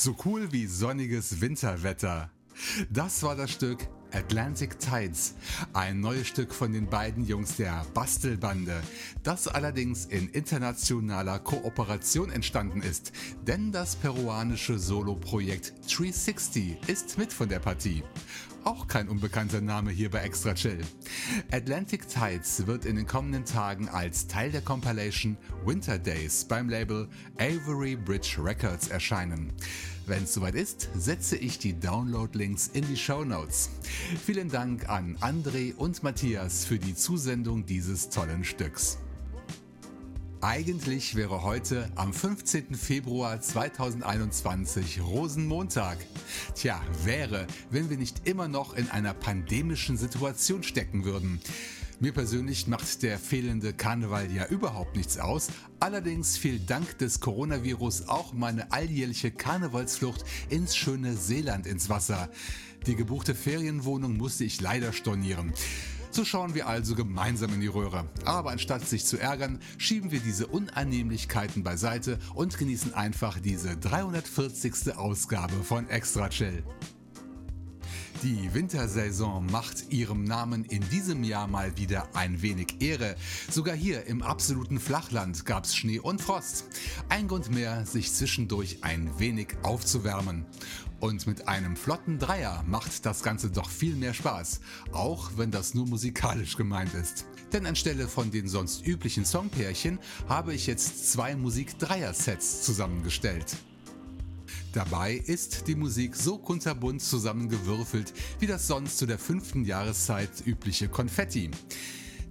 So cool wie sonniges Winterwetter. Das war das Stück Atlantic Tides, ein neues Stück von den beiden Jungs der Bastelbande, das allerdings in internationaler Kooperation entstanden ist, denn das peruanische Soloprojekt 360 ist mit von der Partie. Auch kein unbekannter Name hier bei Extra Chill. Atlantic Tides wird in den kommenden Tagen als Teil der Compilation Winter Days beim Label Avery Bridge Records erscheinen. Wenn es soweit ist, setze ich die Download-Links in die Show Notes. Vielen Dank an André und Matthias für die Zusendung dieses tollen Stücks. Eigentlich wäre heute am 15. Februar 2021 Rosenmontag. Tja, wäre, wenn wir nicht immer noch in einer pandemischen Situation stecken würden. Mir persönlich macht der fehlende Karneval ja überhaupt nichts aus. Allerdings fiel dank des Coronavirus auch meine alljährliche Karnevalsflucht ins schöne Seeland ins Wasser. Die gebuchte Ferienwohnung musste ich leider stornieren. So schauen wir also gemeinsam in die Röhre. Aber anstatt sich zu ärgern, schieben wir diese Unannehmlichkeiten beiseite und genießen einfach diese 340. Ausgabe von Extra Chill. Die Wintersaison macht ihrem Namen in diesem Jahr mal wieder ein wenig Ehre. Sogar hier im absoluten Flachland gab es Schnee und Frost. Ein Grund mehr, sich zwischendurch ein wenig aufzuwärmen. Und mit einem flotten Dreier macht das Ganze doch viel mehr Spaß, auch wenn das nur musikalisch gemeint ist. Denn anstelle von den sonst üblichen Songpärchen habe ich jetzt zwei Musik-Dreier-Sets zusammengestellt. Dabei ist die Musik so kunterbunt zusammengewürfelt wie das sonst zu der fünften Jahreszeit übliche Konfetti.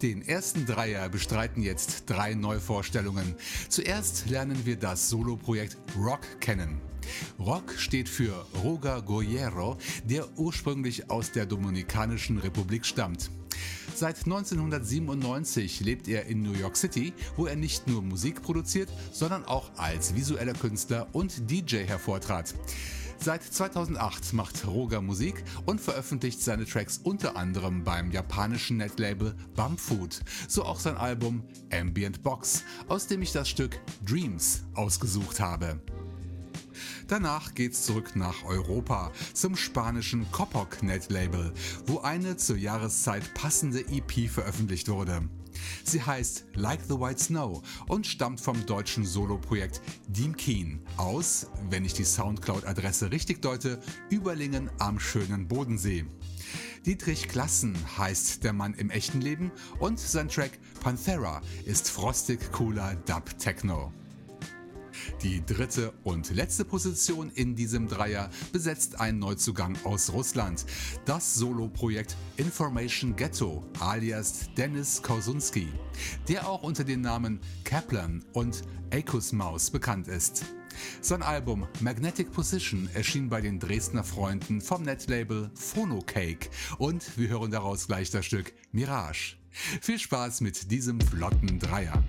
Den ersten Dreier bestreiten jetzt drei Neuvorstellungen. Zuerst lernen wir das Soloprojekt Rock kennen. Rock steht für Roger Goyero, der ursprünglich aus der Dominikanischen Republik stammt. Seit 1997 lebt er in New York City, wo er nicht nur Musik produziert, sondern auch als visueller Künstler und DJ hervortrat. Seit 2008 macht Roger Musik und veröffentlicht seine Tracks unter anderem beim japanischen Netlabel Bumfood, so auch sein Album Ambient Box, aus dem ich das Stück Dreams ausgesucht habe. Danach geht's zurück nach Europa zum spanischen Coppoc Net Label, wo eine zur Jahreszeit passende EP veröffentlicht wurde. Sie heißt Like the White Snow und stammt vom deutschen Soloprojekt Dean Keen aus, wenn ich die Soundcloud-Adresse richtig deute, Überlingen am schönen Bodensee. Dietrich Klassen heißt der Mann im echten Leben und sein Track Panthera ist frostig cooler Dub Techno. Die dritte und letzte Position in diesem Dreier besetzt ein Neuzugang aus Russland. Das Soloprojekt Information Ghetto alias Dennis Kausunski, der auch unter den Namen Kaplan und Akus Maus bekannt ist. Sein Album Magnetic Position erschien bei den Dresdner Freunden vom Netlabel Phonocake und wir hören daraus gleich das Stück Mirage. Viel Spaß mit diesem flotten Dreier.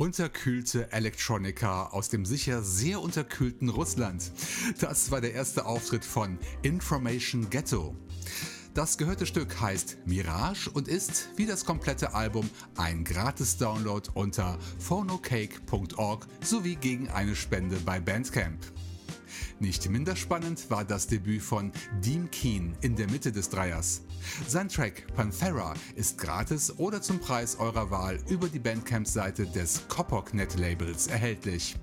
Unterkühlte Electronica aus dem sicher sehr unterkühlten Russland. Das war der erste Auftritt von Information Ghetto. Das gehörte Stück heißt Mirage und ist, wie das komplette Album, ein Gratis-Download unter phonocake.org sowie gegen eine Spende bei Bandcamp. Nicht minder spannend war das Debüt von Dean Keen in der Mitte des Dreiers. Sein Track Panthera ist gratis oder zum Preis eurer Wahl über die Bandcamp-Seite des Kopok-Net-Labels erhältlich.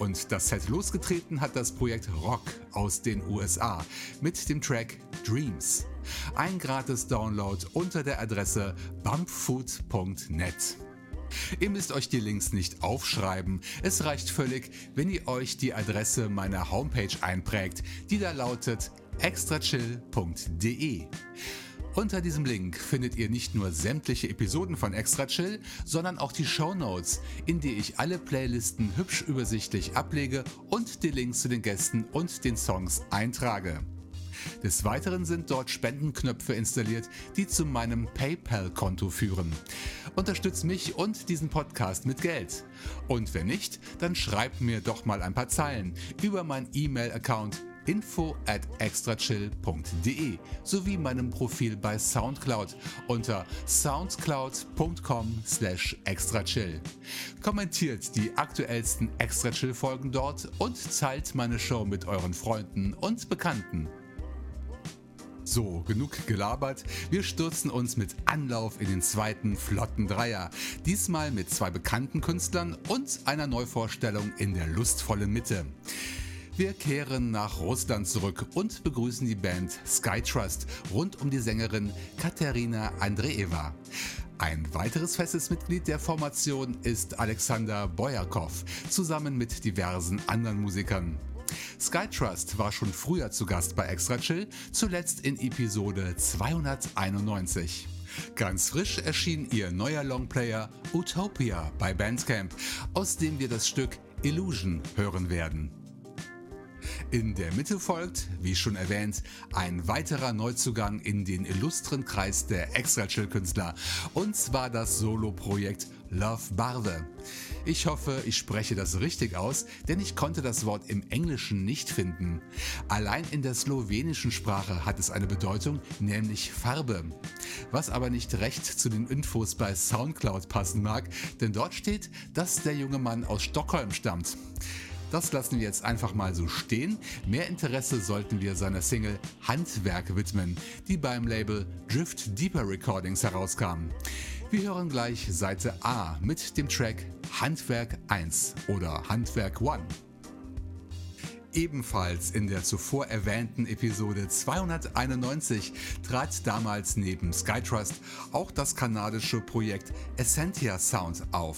Und das Set losgetreten hat das Projekt Rock aus den USA mit dem Track Dreams. Ein gratis Download unter der Adresse bumpfood.net. Ihr müsst euch die Links nicht aufschreiben. Es reicht völlig, wenn ihr euch die Adresse meiner Homepage einprägt, die da lautet extrachill.de. Unter diesem Link findet ihr nicht nur sämtliche Episoden von Extra Chill, sondern auch die Show Notes, in die ich alle Playlisten hübsch übersichtlich ablege und die Links zu den Gästen und den Songs eintrage. Des Weiteren sind dort Spendenknöpfe installiert, die zu meinem PayPal-Konto führen. Unterstützt mich und diesen Podcast mit Geld. Und wenn nicht, dann schreibt mir doch mal ein paar Zeilen über meinen E-Mail-Account info at extrachill.de sowie meinem Profil bei Soundcloud unter soundcloud.com slash extrachill. Kommentiert die aktuellsten Extrachill Folgen dort und teilt meine Show mit euren Freunden und Bekannten. So, genug gelabert. Wir stürzen uns mit Anlauf in den zweiten flotten Dreier. Diesmal mit zwei bekannten Künstlern und einer Neuvorstellung in der lustvollen Mitte. Wir kehren nach Russland zurück und begrüßen die Band Skytrust rund um die Sängerin Katerina Andreeva. Ein weiteres festes Mitglied der Formation ist Alexander Boyakov, zusammen mit diversen anderen Musikern. Skytrust war schon früher zu Gast bei Extra Chill, zuletzt in Episode 291. Ganz frisch erschien ihr neuer Longplayer Utopia bei Bandcamp, aus dem wir das Stück Illusion hören werden. In der Mitte folgt, wie schon erwähnt, ein weiterer Neuzugang in den illustren Kreis der Extra-Chill-Künstler, und zwar das Solo-Projekt Love Barve. Ich hoffe, ich spreche das richtig aus, denn ich konnte das Wort im Englischen nicht finden. Allein in der slowenischen Sprache hat es eine Bedeutung, nämlich Farbe. Was aber nicht recht zu den Infos bei Soundcloud passen mag, denn dort steht, dass der junge Mann aus Stockholm stammt. Das lassen wir jetzt einfach mal so stehen. Mehr Interesse sollten wir seiner Single Handwerk widmen, die beim Label Drift Deeper Recordings herauskam. Wir hören gleich Seite A mit dem Track Handwerk 1 oder Handwerk 1. Ebenfalls in der zuvor erwähnten Episode 291 trat damals neben Skytrust auch das kanadische Projekt Essentia Sound auf,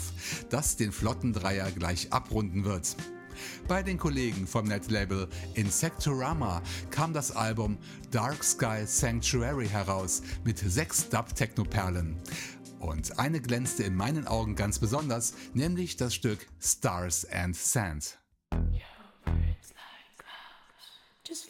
das den Flottendreier gleich abrunden wird. Bei den Kollegen vom Netlabel Insectorama kam das Album Dark Sky Sanctuary heraus mit sechs Dub-Techno-Perlen. Und eine glänzte in meinen Augen ganz besonders, nämlich das Stück Stars and Sand. Just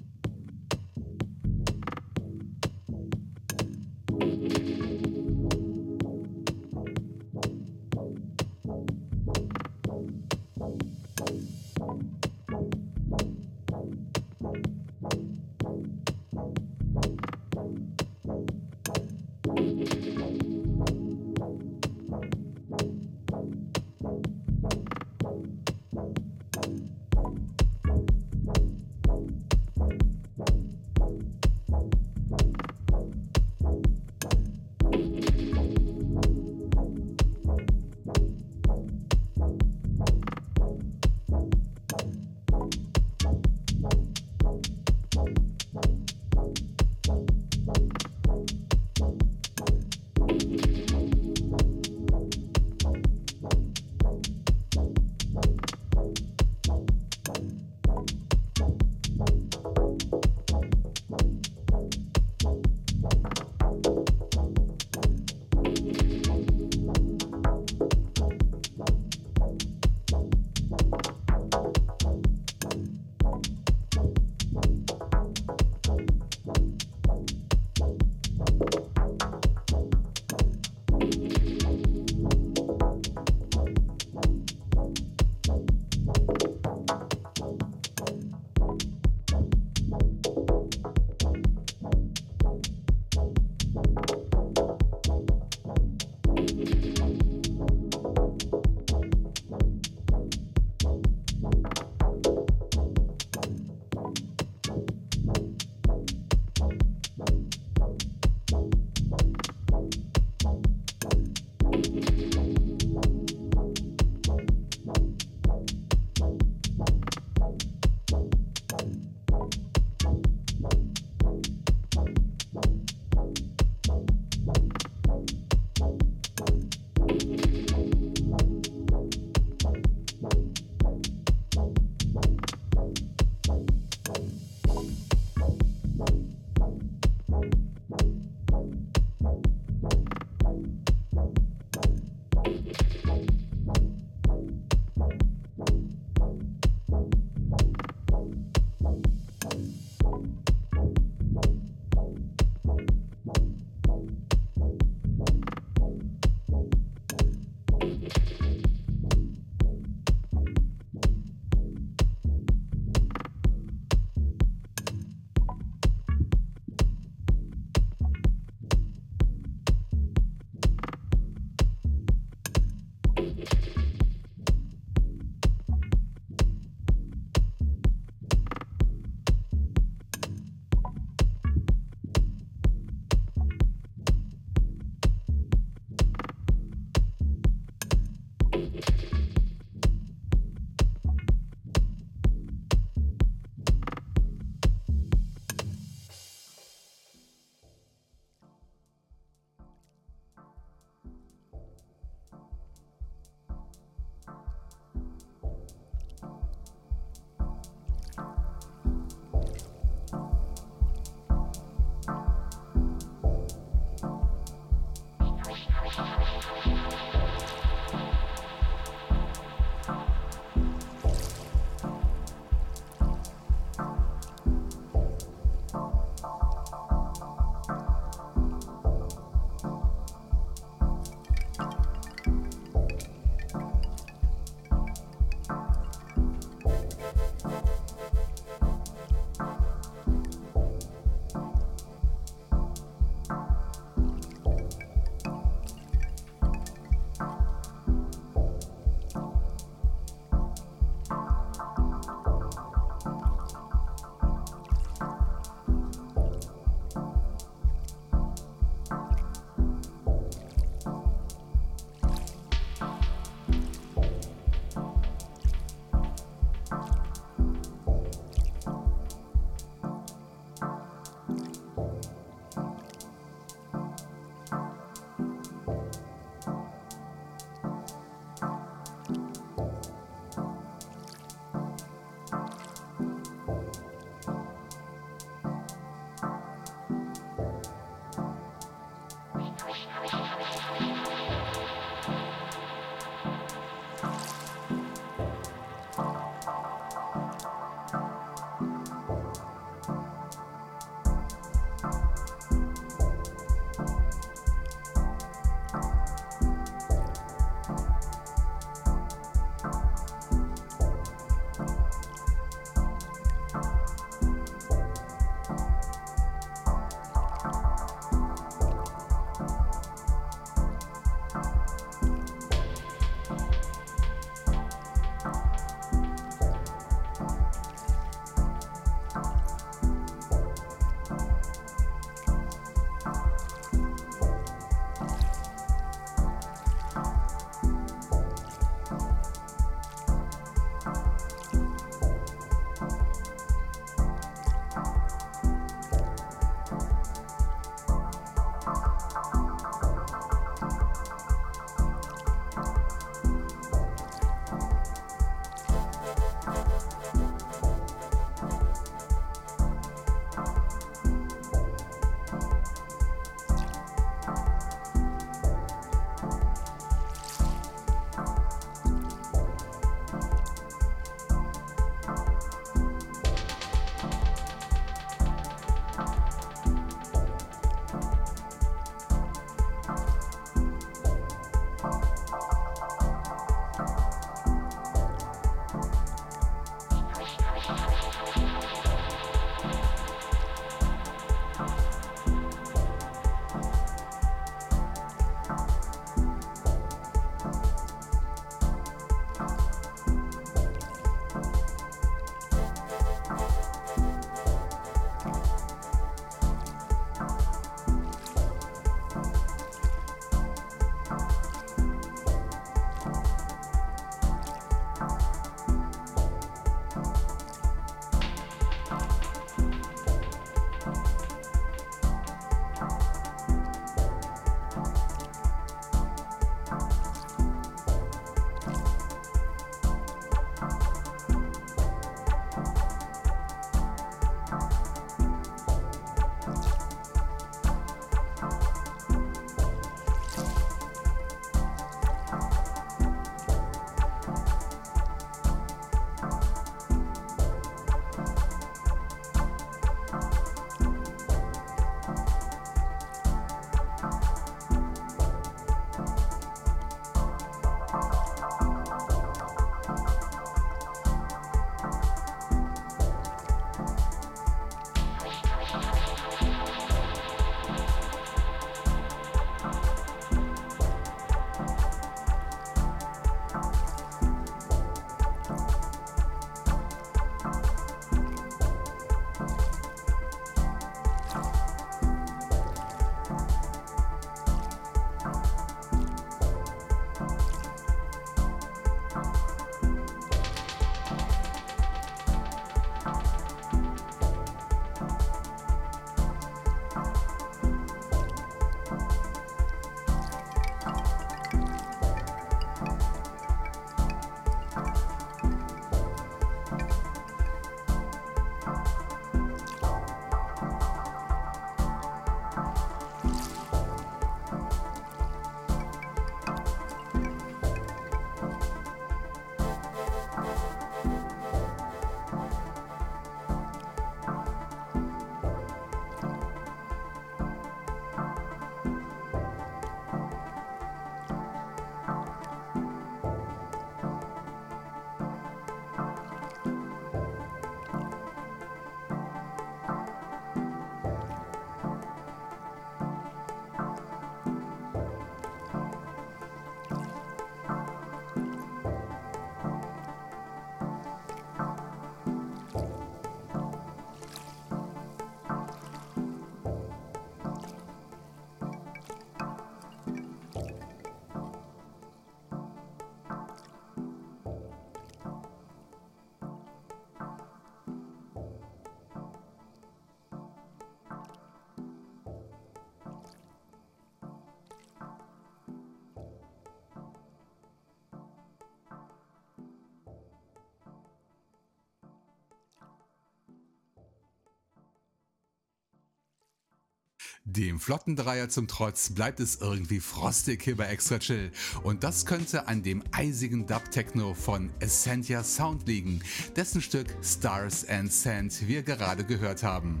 Dem Flottendreier zum Trotz bleibt es irgendwie frostig hier bei Extra Chill und das könnte an dem eisigen Dub-Techno von Essentia Sound liegen, dessen Stück Stars and Sand wir gerade gehört haben.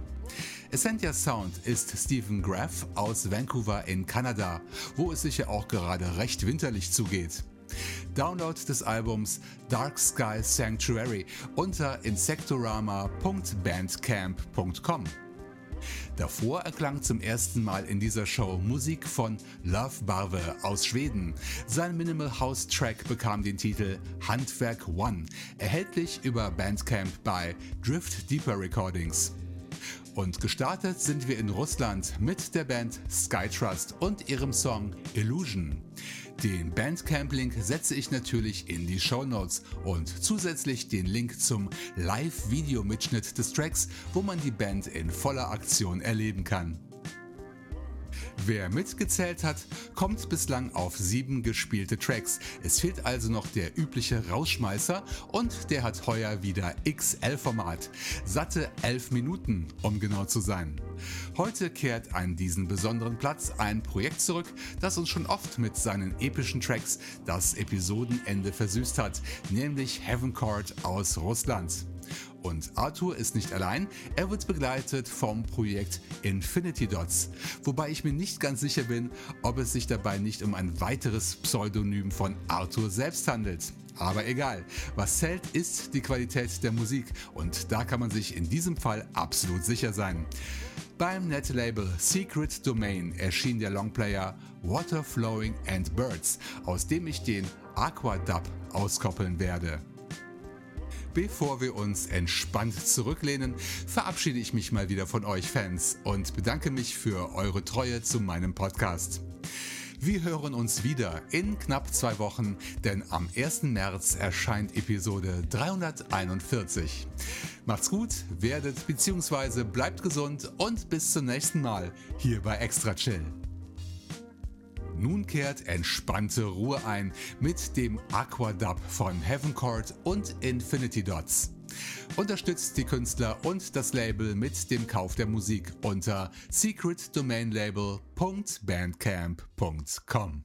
Essentia Sound ist Stephen Graff aus Vancouver in Kanada, wo es sich ja auch gerade recht winterlich zugeht. Download des Albums Dark Sky Sanctuary unter insectorama.bandcamp.com. Davor erklang zum ersten Mal in dieser Show Musik von Love Barve aus Schweden. Sein Minimal House Track bekam den Titel Handwerk One, erhältlich über Bandcamp bei Drift Deeper Recordings. Und gestartet sind wir in Russland mit der Band Skytrust und ihrem Song Illusion. Den Bandcamp-Link setze ich natürlich in die Show Notes und zusätzlich den Link zum Live-Video-Mitschnitt des Tracks, wo man die Band in voller Aktion erleben kann. Wer mitgezählt hat, kommt bislang auf sieben gespielte Tracks. Es fehlt also noch der übliche Rausschmeißer und der hat heuer wieder XL-Format. Satte elf Minuten, um genau zu sein. Heute kehrt an diesen besonderen Platz ein Projekt zurück, das uns schon oft mit seinen epischen Tracks das Episodenende versüßt hat, nämlich Heaven Court aus Russland. Und Arthur ist nicht allein, er wird begleitet vom Projekt Infinity Dots, wobei ich mir nicht ganz sicher bin, ob es sich dabei nicht um ein weiteres Pseudonym von Arthur selbst handelt. Aber egal, was zählt, ist die Qualität der Musik und da kann man sich in diesem Fall absolut sicher sein. Beim Netlabel Secret Domain erschien der Longplayer Water Flowing and Birds, aus dem ich den Aquadub auskoppeln werde. Bevor wir uns entspannt zurücklehnen, verabschiede ich mich mal wieder von euch Fans und bedanke mich für eure Treue zu meinem Podcast. Wir hören uns wieder in knapp zwei Wochen, denn am 1. März erscheint Episode 341. Macht's gut, werdet bzw. bleibt gesund und bis zum nächsten Mal hier bei Extra Chill. Nun kehrt entspannte Ruhe ein mit dem Aquadub von Heaven Court und Infinity Dots. Unterstützt die Künstler und das Label mit dem Kauf der Musik unter secretdomainlabel.bandcamp.com.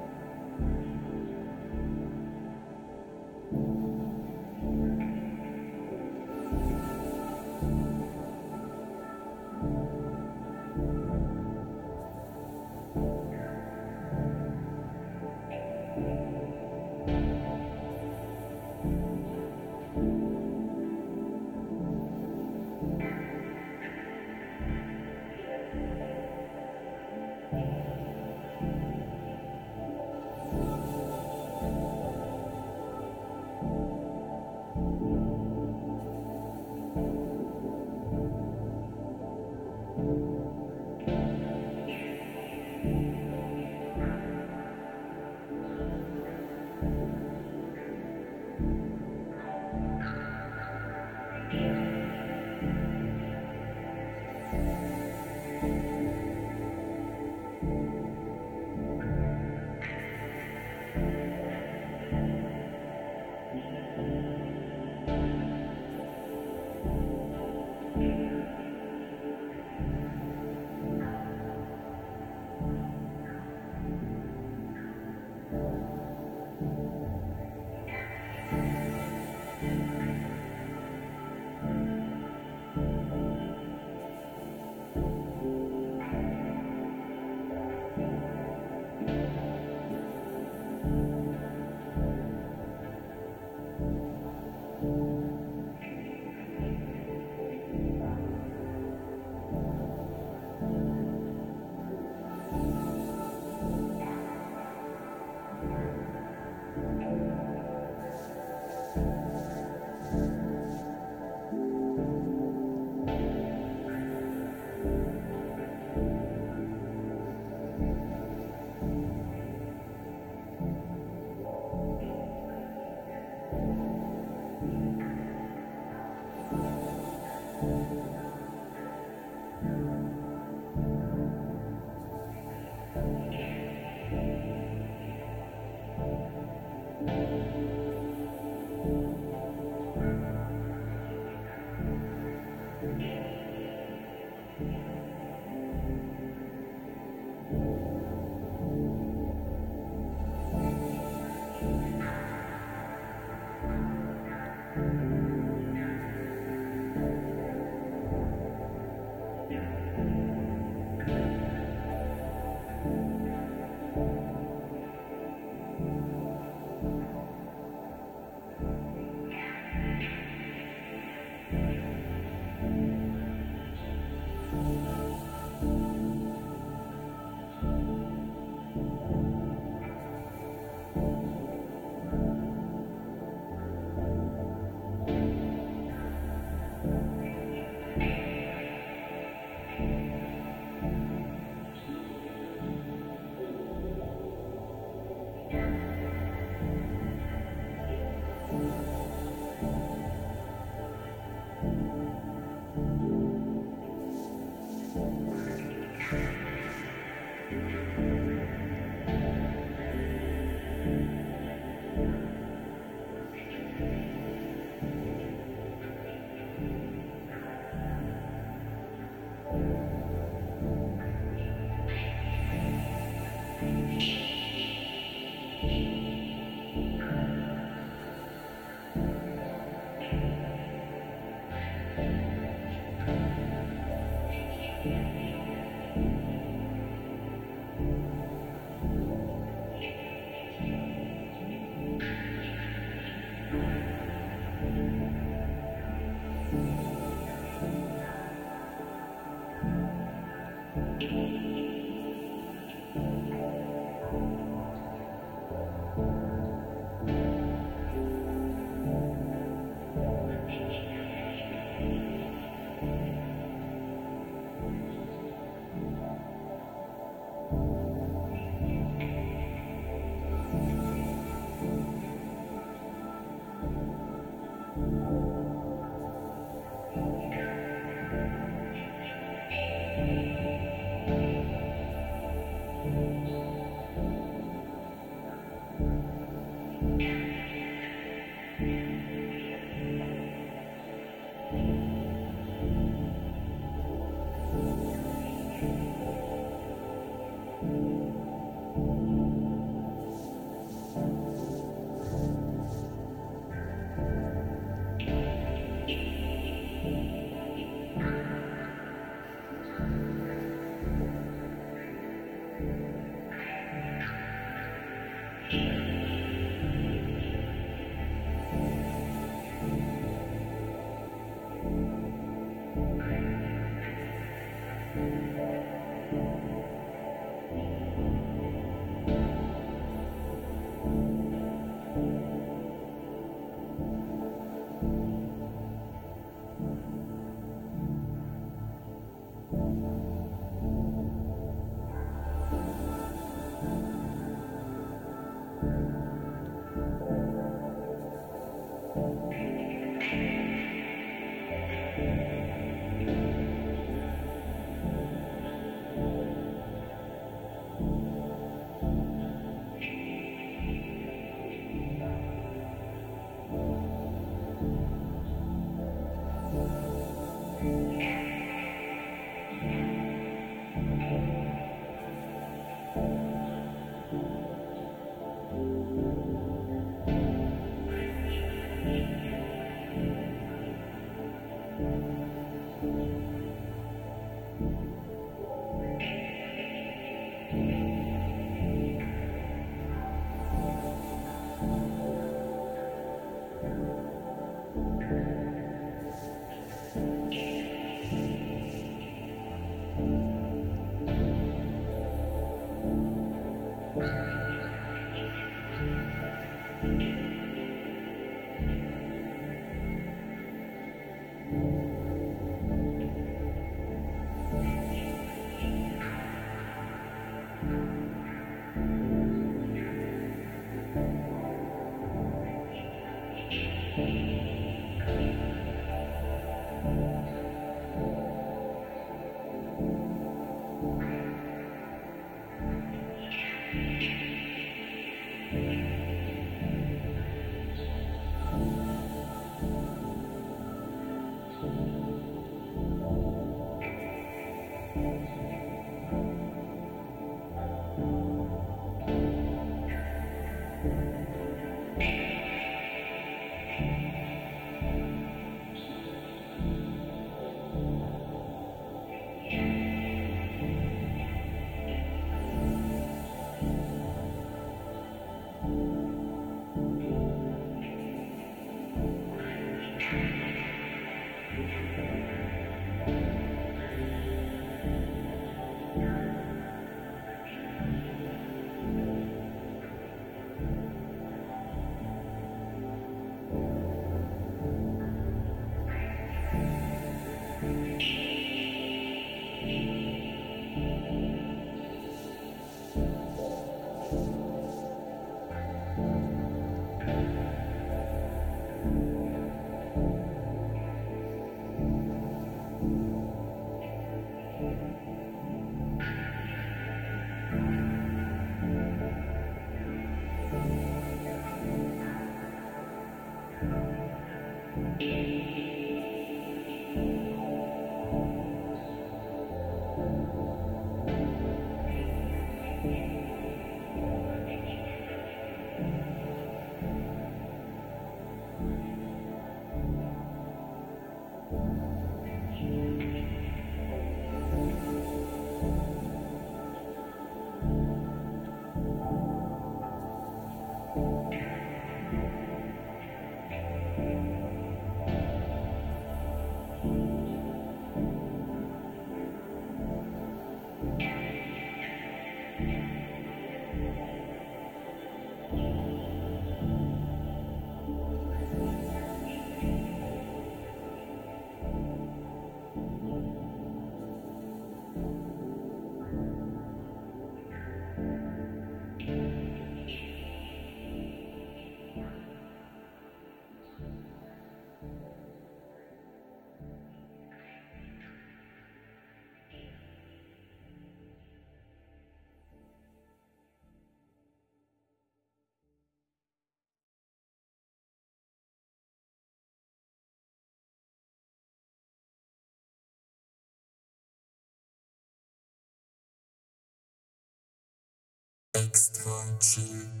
Extra chill.